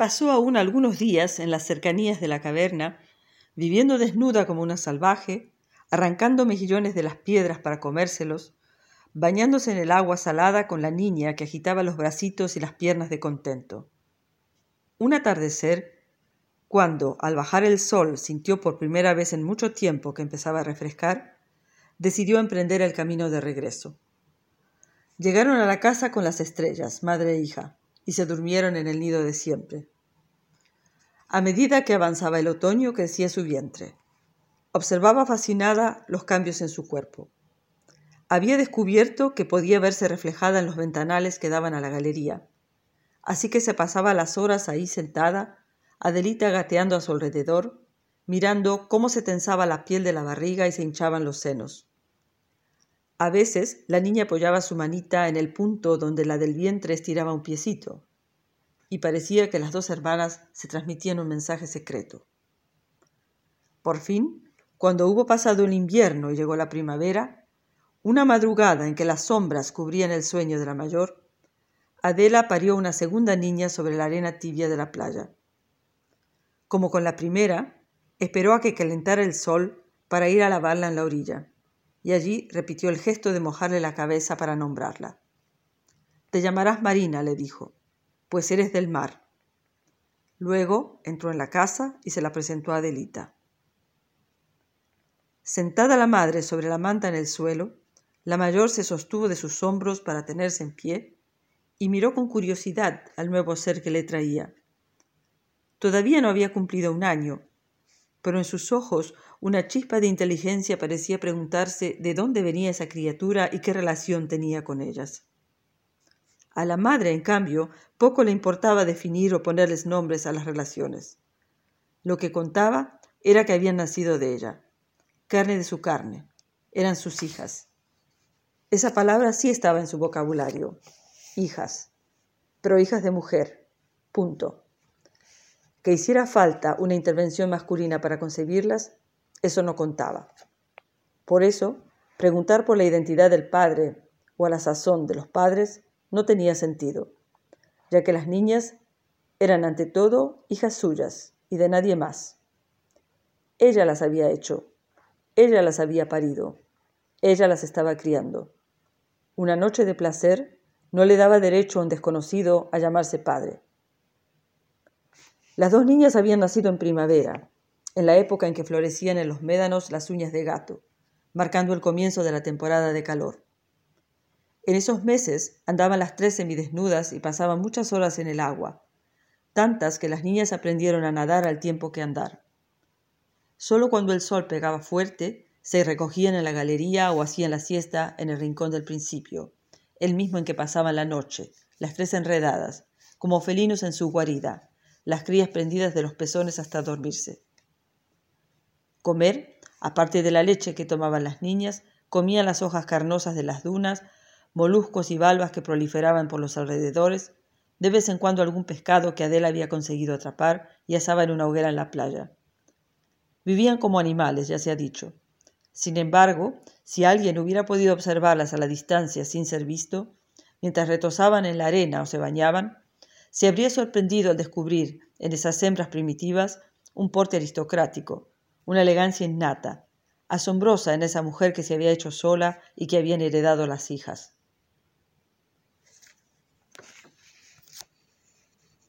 pasó aún algunos días en las cercanías de la caverna, viviendo desnuda como una salvaje, arrancando mejillones de las piedras para comérselos, bañándose en el agua salada con la niña que agitaba los bracitos y las piernas de contento. Un atardecer, cuando al bajar el sol sintió por primera vez en mucho tiempo que empezaba a refrescar, decidió emprender el camino de regreso. Llegaron a la casa con las estrellas, madre e hija, y se durmieron en el nido de siempre. A medida que avanzaba el otoño crecía su vientre. Observaba fascinada los cambios en su cuerpo. Había descubierto que podía verse reflejada en los ventanales que daban a la galería. Así que se pasaba las horas ahí sentada, Adelita gateando a su alrededor, mirando cómo se tensaba la piel de la barriga y se hinchaban los senos. A veces la niña apoyaba su manita en el punto donde la del vientre estiraba un piecito, y parecía que las dos hermanas se transmitían un mensaje secreto. Por fin, cuando hubo pasado el invierno y llegó la primavera, una madrugada en que las sombras cubrían el sueño de la mayor, Adela parió una segunda niña sobre la arena tibia de la playa. Como con la primera, esperó a que calentara el sol para ir a lavarla en la orilla y allí repitió el gesto de mojarle la cabeza para nombrarla. Te llamarás Marina, le dijo, pues eres del mar. Luego entró en la casa y se la presentó a Adelita. Sentada la madre sobre la manta en el suelo, la mayor se sostuvo de sus hombros para tenerse en pie y miró con curiosidad al nuevo ser que le traía. Todavía no había cumplido un año, pero en sus ojos una chispa de inteligencia parecía preguntarse de dónde venía esa criatura y qué relación tenía con ellas. A la madre, en cambio, poco le importaba definir o ponerles nombres a las relaciones. Lo que contaba era que habían nacido de ella, carne de su carne, eran sus hijas. Esa palabra sí estaba en su vocabulario, hijas, pero hijas de mujer, punto. Que hiciera falta una intervención masculina para concebirlas, eso no contaba. Por eso, preguntar por la identidad del padre o a la sazón de los padres no tenía sentido, ya que las niñas eran ante todo hijas suyas y de nadie más. Ella las había hecho, ella las había parido, ella las estaba criando. Una noche de placer no le daba derecho a un desconocido a llamarse padre. Las dos niñas habían nacido en primavera, en la época en que florecían en los médanos las uñas de gato, marcando el comienzo de la temporada de calor. En esos meses andaban las tres semidesnudas y pasaban muchas horas en el agua, tantas que las niñas aprendieron a nadar al tiempo que andar. Solo cuando el sol pegaba fuerte, se recogían en la galería o hacían la siesta en el rincón del principio, el mismo en que pasaban la noche, las tres enredadas, como felinos en su guarida, las crías prendidas de los pezones hasta dormirse. Comer, aparte de la leche que tomaban las niñas, comían las hojas carnosas de las dunas, moluscos y valvas que proliferaban por los alrededores, de vez en cuando algún pescado que Adela había conseguido atrapar y asaba en una hoguera en la playa. Vivían como animales, ya se ha dicho. Sin embargo, si alguien hubiera podido observarlas a la distancia sin ser visto, mientras retozaban en la arena o se bañaban, se habría sorprendido al descubrir en esas hembras primitivas un porte aristocrático, una elegancia innata, asombrosa en esa mujer que se había hecho sola y que habían heredado las hijas.